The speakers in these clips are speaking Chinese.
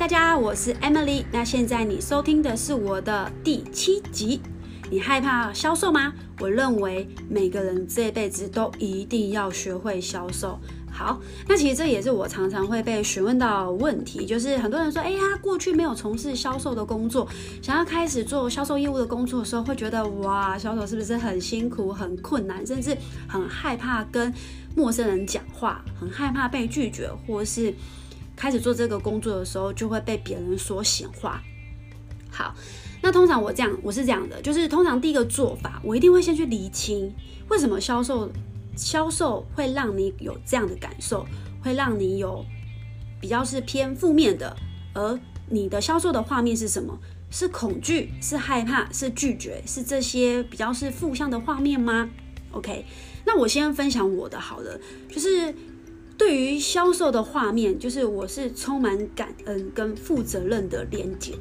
大家，我是 Emily。那现在你收听的是我的第七集。你害怕销售吗？我认为每个人这辈子都一定要学会销售。好，那其实这也是我常常会被询问到问题，就是很多人说，哎呀，过去没有从事销售的工作，想要开始做销售业务的工作的时候，会觉得哇，销售是不是很辛苦、很困难，甚至很害怕跟陌生人讲话，很害怕被拒绝，或是开始做这个工作的时候就会被别人说闲话。好。那通常我这样，我是这样的，就是通常第一个做法，我一定会先去厘清，为什么销售销售会让你有这样的感受，会让你有比较是偏负面的，而你的销售的画面是什么？是恐惧，是害怕，是拒绝，是这些比较是负向的画面吗？OK，那我先分享我的好了，就是对于销售的画面，就是我是充满感恩跟负责任的连接。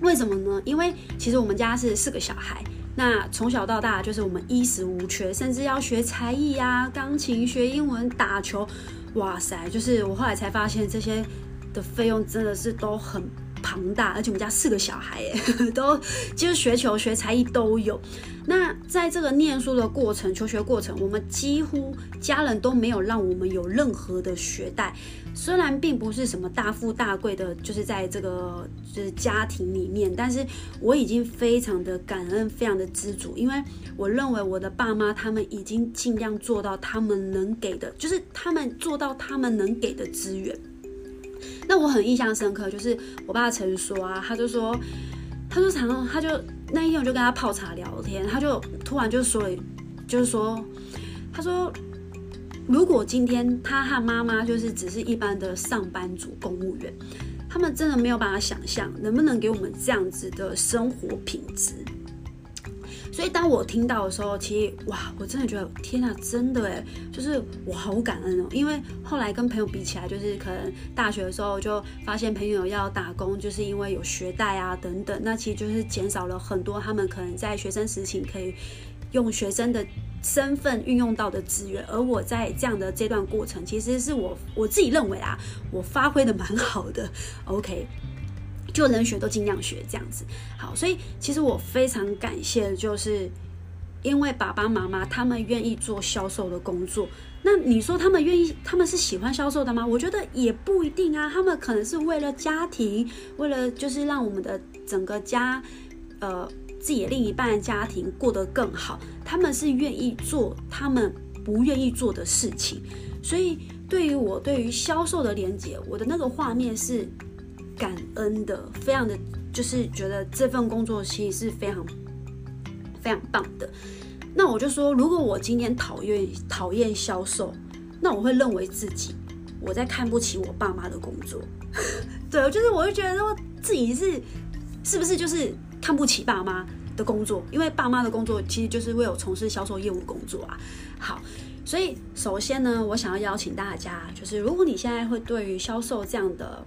为什么呢？因为其实我们家是四个小孩，那从小到大就是我们衣食无缺，甚至要学才艺呀，钢琴、学英文、打球，哇塞！就是我后来才发现，这些的费用真的是都很。庞大，而且我们家四个小孩，哎，都就是学球、学才艺都有。那在这个念书的过程、求学过程，我们几乎家人都没有让我们有任何的学贷。虽然并不是什么大富大贵的，就是在这个就是家庭里面，但是我已经非常的感恩、非常的知足，因为我认为我的爸妈他们已经尽量做到他们能给的，就是他们做到他们能给的资源。那我很印象深刻，就是我爸曾说啊，他就说，他说常常他就那一天我就跟他泡茶聊天，他就突然就说，就是说，他说，如果今天他和妈妈就是只是一般的上班族公务员，他们真的没有办法想象能不能给我们这样子的生活品质。所以当我听到的时候，其实哇，我真的觉得天呐，真的哎，就是我好感恩哦。因为后来跟朋友比起来，就是可能大学的时候就发现朋友要打工，就是因为有学贷啊等等，那其实就是减少了很多他们可能在学生时期可以用学生的身份运用到的资源。而我在这样的这段过程，其实是我我自己认为啊，我发挥的蛮好的。OK。就能学都尽量学这样子，好，所以其实我非常感谢，就是因为爸爸妈妈他们愿意做销售的工作。那你说他们愿意，他们是喜欢销售的吗？我觉得也不一定啊，他们可能是为了家庭，为了就是让我们的整个家，呃，自己另一半家庭过得更好，他们是愿意做他们不愿意做的事情。所以对于我对于销售的连接，我的那个画面是。感恩的，非常的，就是觉得这份工作其实是非常非常棒的。那我就说，如果我今天讨厌讨厌销售，那我会认为自己我在看不起我爸妈的工作。对，就是我就觉得说自己是是不是就是看不起爸妈的工作？因为爸妈的工作其实就是为我从事销售业务工作啊。好，所以首先呢，我想要邀请大家，就是如果你现在会对于销售这样的。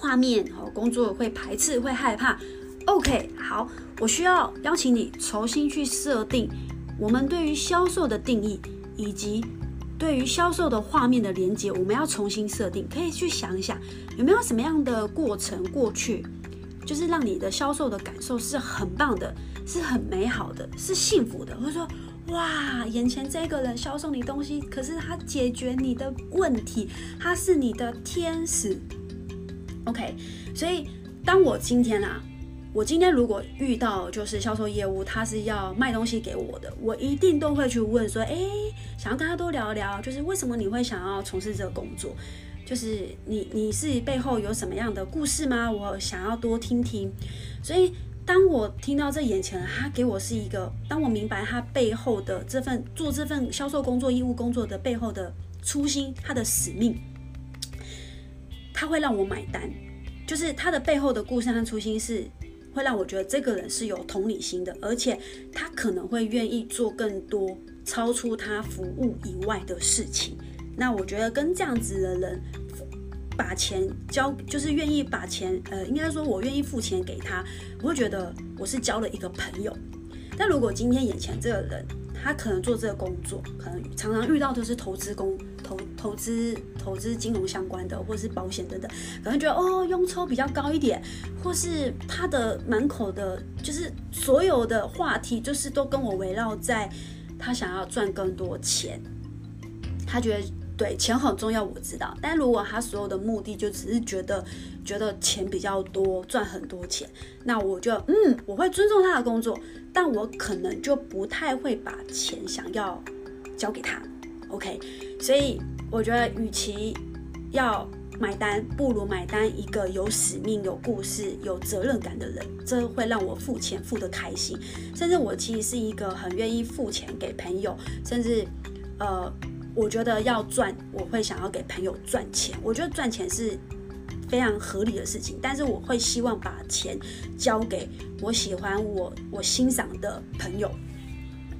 画面哦，工作会排斥，会害怕。OK，好，我需要邀请你重新去设定我们对于销售的定义，以及对于销售的画面的连接，我们要重新设定。可以去想一想，有没有什么样的过程过去，就是让你的销售的感受是很棒的，是很美好的，是幸福的，或者说，哇，眼前这个人销售你东西，可是他解决你的问题，他是你的天使。OK，所以当我今天啊，我今天如果遇到就是销售业务，他是要卖东西给我的，我一定都会去问说，哎，想要跟他多聊聊，就是为什么你会想要从事这个工作？就是你你是背后有什么样的故事吗？我想要多听听。所以当我听到这眼前他给我是一个，当我明白他背后的这份做这份销售工作、业务工作的背后的初心，他的使命。他会让我买单，就是他的背后的故事和初心是会让我觉得这个人是有同理心的，而且他可能会愿意做更多超出他服务以外的事情。那我觉得跟这样子的人把钱交，就是愿意把钱，呃，应该说我愿意付钱给他，我会觉得我是交了一个朋友。但如果今天眼前这个人，他可能做这个工作，可能常常遇到都是投资工投投资投资金融相关的，或是保险等等，可能觉得哦佣抽比较高一点，或是他的满口的，就是所有的话题，就是都跟我围绕在他想要赚更多钱，他觉得对钱很重要，我知道。但如果他所有的目的就只是觉得觉得钱比较多，赚很多钱，那我就嗯，我会尊重他的工作。但我可能就不太会把钱想要交给他，OK？所以我觉得，与其要买单，不如买单一个有使命、有故事、有责任感的人，这会让我付钱付得开心。甚至我其实是一个很愿意付钱给朋友，甚至呃，我觉得要赚，我会想要给朋友赚钱。我觉得赚钱是。非常合理的事情，但是我会希望把钱交给我喜欢、我我欣赏的朋友，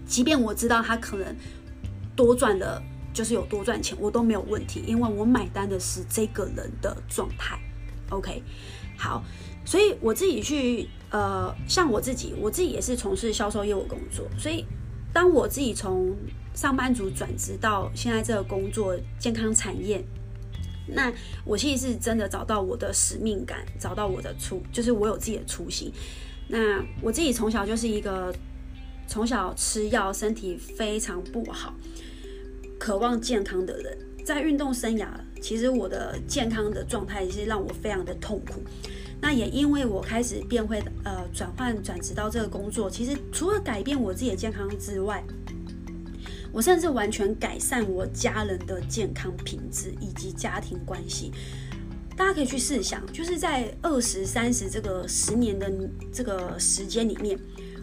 即便我知道他可能多赚了，就是有多赚钱，我都没有问题，因为我买单的是这个人的状态。OK，好，所以我自己去呃，像我自己，我自己也是从事销售业务工作，所以当我自己从上班族转职到现在这个工作健康产业。那我其实是真的找到我的使命感，找到我的初，就是我有自己的初心。那我自己从小就是一个从小吃药，身体非常不好，渴望健康的人。在运动生涯，其实我的健康的状态是让我非常的痛苦。那也因为我开始变会，呃，转换转职到这个工作，其实除了改变我自己的健康之外，我甚至完全改善我家人的健康品质以及家庭关系。大家可以去试想，就是在二十三十这个十年的这个时间里面，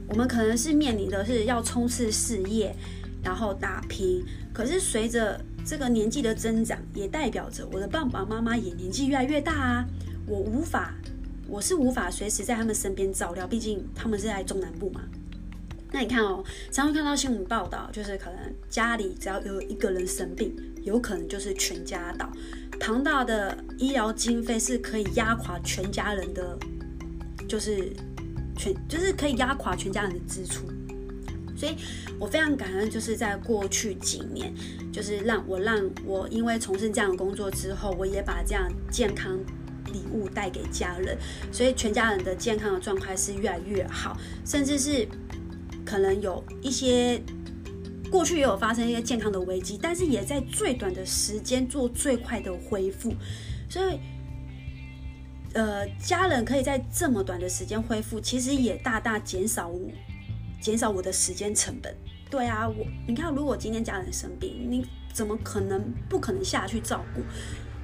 我们可能是面临的是要冲刺事业，然后打拼。可是随着这个年纪的增长，也代表着我的爸爸妈妈也年纪越来越大啊。我无法，我是无法随时在他们身边照料，毕竟他们是在中南部嘛。那你看哦，常常看到新闻报道，就是可能家里只要有一个人生病，有可能就是全家倒，庞大的医疗经费是可以压垮全家人的，就是全就是可以压垮全家人的支出。所以我非常感恩，就是在过去几年，就是让我让我因为从事这样的工作之后，我也把这样健康礼物带给家人，所以全家人的健康的状态是越来越好，甚至是。可能有一些过去也有发生一些健康的危机，但是也在最短的时间做最快的恢复，所以呃，家人可以在这么短的时间恢复，其实也大大减少减少我的时间成本。对啊，我你看，如果今天家人生病，你怎么可能不可能下去照顾？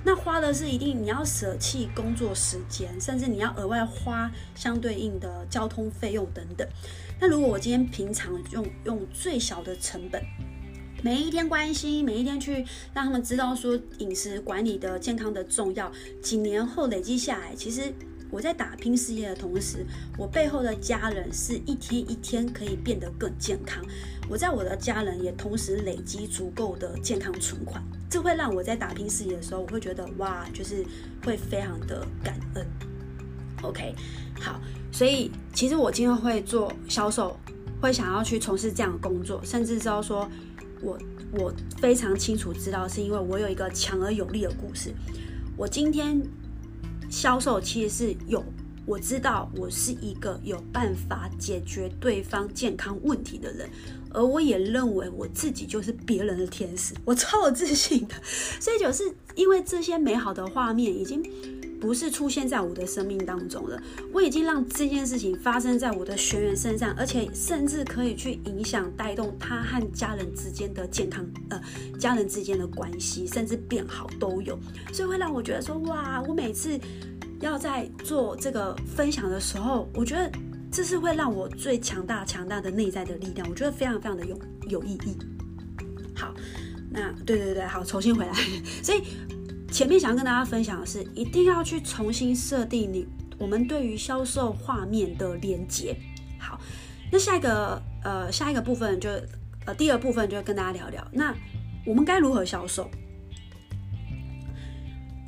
那花的是一定你要舍弃工作时间，甚至你要额外花相对应的交通费用等等。那如果我今天平常用用最小的成本，每一天关心，每一天去让他们知道说饮食管理的健康的重要，几年后累积下来，其实我在打拼事业的同时，我背后的家人是一天一天可以变得更健康。我在我的家人也同时累积足够的健康存款，这会让我在打拼事业的时候，我会觉得哇，就是会非常的感恩。OK，好。所以，其实我今天会做销售，会想要去从事这样的工作，甚至知道说，我我非常清楚知道，是因为我有一个强而有力的故事。我今天销售其实是有，我知道我是一个有办法解决对方健康问题的人，而我也认为我自己就是别人的天使，我超有自信的。所以就是因为这些美好的画面已经。不是出现在我的生命当中了，我已经让这件事情发生在我的学员身上，而且甚至可以去影响、带动他和家人之间的健康，呃，家人之间的关系，甚至变好都有，所以会让我觉得说，哇，我每次要在做这个分享的时候，我觉得这是会让我最强大、强大的内在的力量，我觉得非常非常的有有意义。好，那对对对，好，重新回来，所以。前面想要跟大家分享的是，一定要去重新设定你我们对于销售画面的连接。好，那下一个呃下一个部分就呃第二部分就跟大家聊聊，那我们该如何销售？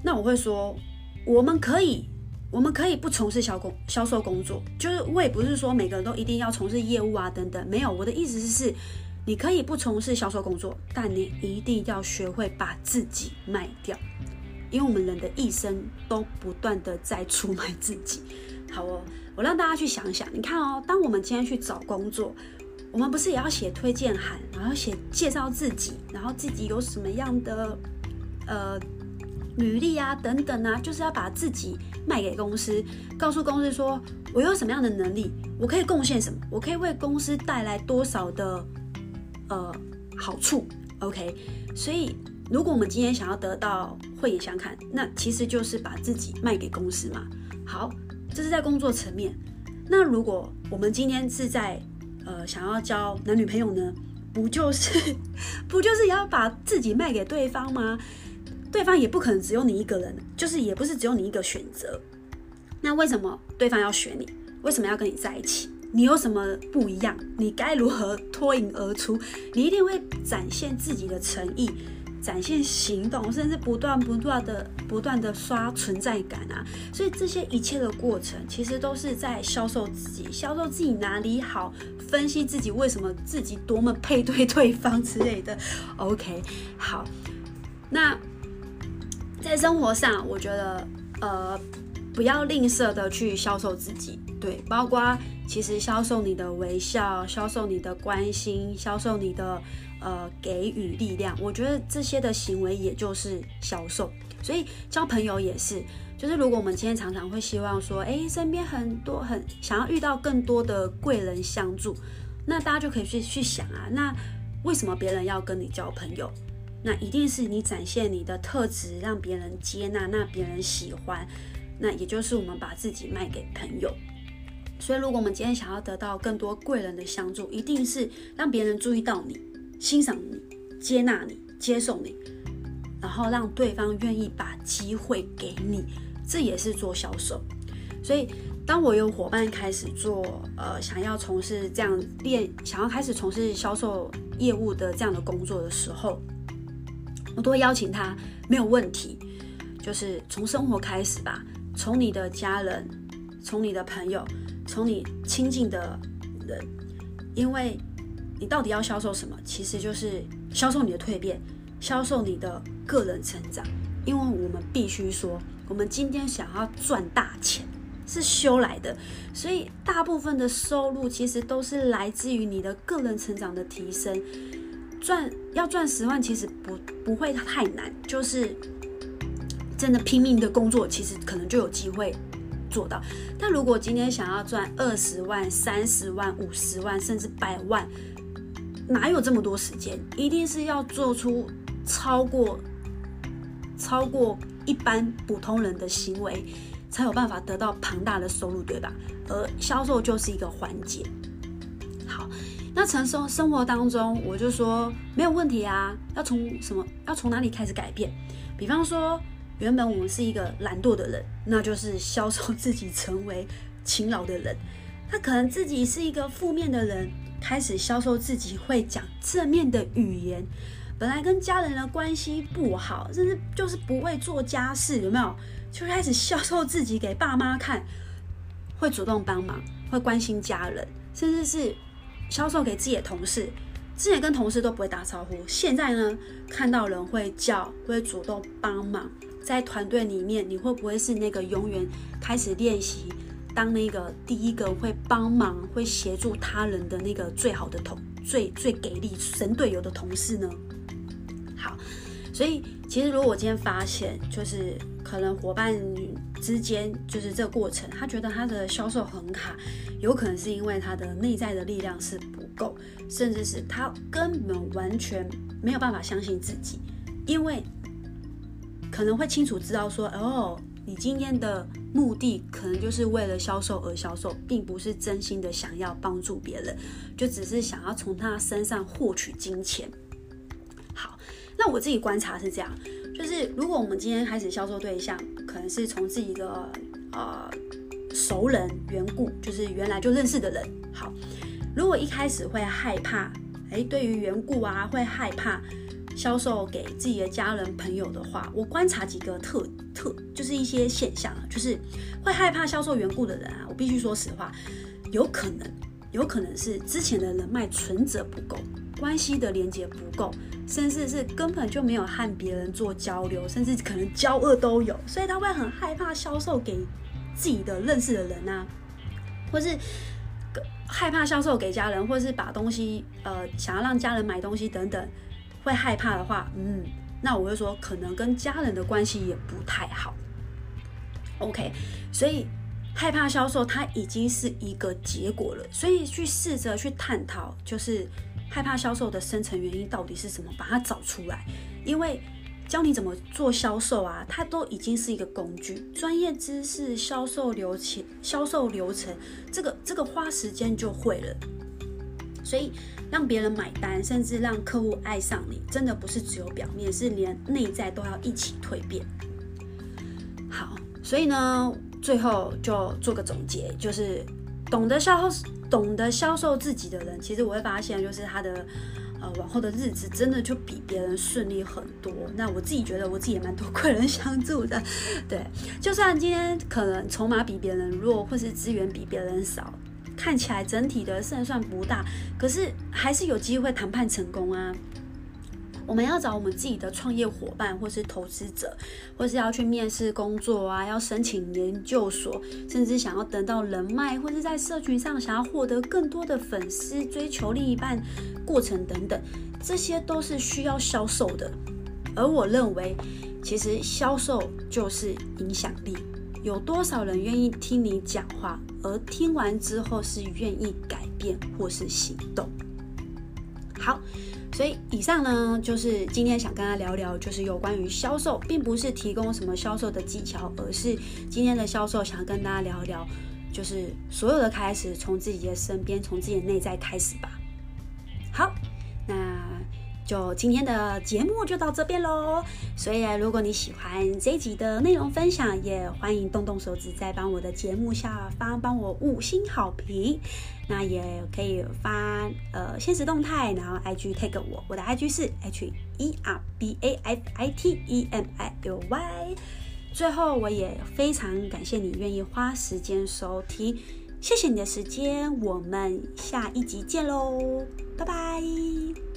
那我会说，我们可以我们可以不从事销工销售工作，就是我也不是说每个人都一定要从事业务啊等等，没有，我的意思是，你可以不从事销售工作，但你一定要学会把自己卖掉，因为我们人的一生都不断的在出卖自己。好哦，我让大家去想想，你看哦，当我们今天去找工作，我们不是也要写推荐函，然后写介绍自己，然后自己有什么样的呃。履历啊，等等啊，就是要把自己卖给公司，告诉公司说我有什么样的能力，我可以贡献什么，我可以为公司带来多少的呃好处。OK，所以如果我们今天想要得到慧眼相看，那其实就是把自己卖给公司嘛。好，这是在工作层面。那如果我们今天是在呃想要交男女朋友呢，不就是 不就是要把自己卖给对方吗？对方也不可能只有你一个人，就是也不是只有你一个选择。那为什么对方要选你？为什么要跟你在一起？你有什么不一样？你该如何脱颖而出？你一定会展现自己的诚意，展现行动，甚至不断不断的不断的刷存在感啊！所以这些一切的过程，其实都是在销售自己，销售自己哪里好，分析自己为什么自己多么配对对方之类的。OK，好，那。在生活上，我觉得，呃，不要吝啬的去销售自己，对，包括其实销售你的微笑，销售你的关心，销售你的呃给予力量，我觉得这些的行为也就是销售。所以交朋友也是，就是如果我们今天常常会希望说，哎，身边很多很想要遇到更多的贵人相助，那大家就可以去去想啊，那为什么别人要跟你交朋友？那一定是你展现你的特质，让别人接纳，那别人喜欢，那也就是我们把自己卖给朋友。所以，如果我们今天想要得到更多贵人的相助，一定是让别人注意到你、欣赏你、接纳你、接受你，然后让对方愿意把机会给你，这也是做销售。所以，当我有伙伴开始做，呃，想要从事这样练，想要开始从事销售业务的这样的工作的时候，我都会邀请他，没有问题，就是从生活开始吧，从你的家人，从你的朋友，从你亲近的人，因为你到底要销售什么？其实就是销售你的蜕变，销售你的个人成长。因为我们必须说，我们今天想要赚大钱是修来的，所以大部分的收入其实都是来自于你的个人成长的提升。赚要赚十万，其实不不会太难，就是真的拼命的工作，其实可能就有机会做到。但如果今天想要赚二十万、三十万、五十万，甚至百万，哪有这么多时间？一定是要做出超过超过一般普通人的行为，才有办法得到庞大的收入，对吧？而销售就是一个环节。好。那成生生活当中，我就说没有问题啊。要从什么？要从哪里开始改变？比方说，原本我们是一个懒惰的人，那就是销售自己成为勤劳的人。他可能自己是一个负面的人，开始销售自己会讲正面的语言。本来跟家人的关系不好，甚至就是不会做家事，有没有？就开始销售自己给爸妈看，会主动帮忙，会关心家人，甚至是。销售给自己的同事，之前跟同事都不会打招呼，现在呢，看到人会叫，会主动帮忙。在团队里面，你会不会是那个永远开始练习当那个第一个会帮忙、会协助他人的那个最好的同、最最给力神队友的同事呢？好，所以其实如果我今天发现，就是可能伙伴之间就是这个过程，他觉得他的销售很卡。有可能是因为他的内在的力量是不够，甚至是他根本完全没有办法相信自己，因为可能会清楚知道说，哦，你今天的目的可能就是为了销售而销售，并不是真心的想要帮助别人，就只是想要从他身上获取金钱。好，那我自己观察是这样，就是如果我们今天开始销售对象，可能是从自己的呃。熟人缘故，就是原来就认识的人。好，如果一开始会害怕，哎，对于缘故啊，会害怕，销售给自己的家人朋友的话，我观察几个特特，就是一些现象啊，就是会害怕销售缘故的人啊，我必须说实话，有可能有可能是之前的人脉存折不够，关系的连接不够，甚至是根本就没有和别人做交流，甚至可能交恶都有，所以他会很害怕销售给自己的认识的人啊，或是。害怕销售给家人，或是把东西呃想要让家人买东西等等，会害怕的话，嗯，那我会说可能跟家人的关系也不太好。OK，所以害怕销售它已经是一个结果了，所以去试着去探讨，就是害怕销售的深层原因到底是什么，把它找出来，因为。教你怎么做销售啊，它都已经是一个工具，专业知识、销售流程、销售流程，这个这个花时间就会了。所以让别人买单，甚至让客户爱上你，真的不是只有表面，是连内在都要一起蜕变。好，所以呢，最后就做个总结，就是懂得销售、懂得销售自己的人，其实我会发现，就是他的。呃，往后的日子真的就比别人顺利很多。那我自己觉得，我自己也蛮多贵人相助的。对，就算今天可能筹码比别人弱，或是资源比别人少，看起来整体的胜算不大，可是还是有机会谈判成功啊。我们要找我们自己的创业伙伴，或是投资者，或是要去面试工作啊，要申请研究所，甚至想要得到人脉，或是在社群上想要获得更多的粉丝，追求另一半过程等等，这些都是需要销售的。而我认为，其实销售就是影响力，有多少人愿意听你讲话，而听完之后是愿意改变或是行动。好。所以以上呢，就是今天想跟大家聊聊，就是有关于销售，并不是提供什么销售的技巧，而是今天的销售想跟大家聊一聊，就是所有的开始从自己的身边，从自己的内在开始吧。好，就今天的节目就到这边喽，所以如果你喜欢这一集的内容分享，也欢迎动动手指在帮我的节目下方帮我五星好评，那也可以发呃现实动态，然后 IG tag 我，我的 IG 是 H E R B A F I T E M I L Y。最后，我也非常感谢你愿意花时间收听，谢谢你的时间，我们下一集见喽，拜拜。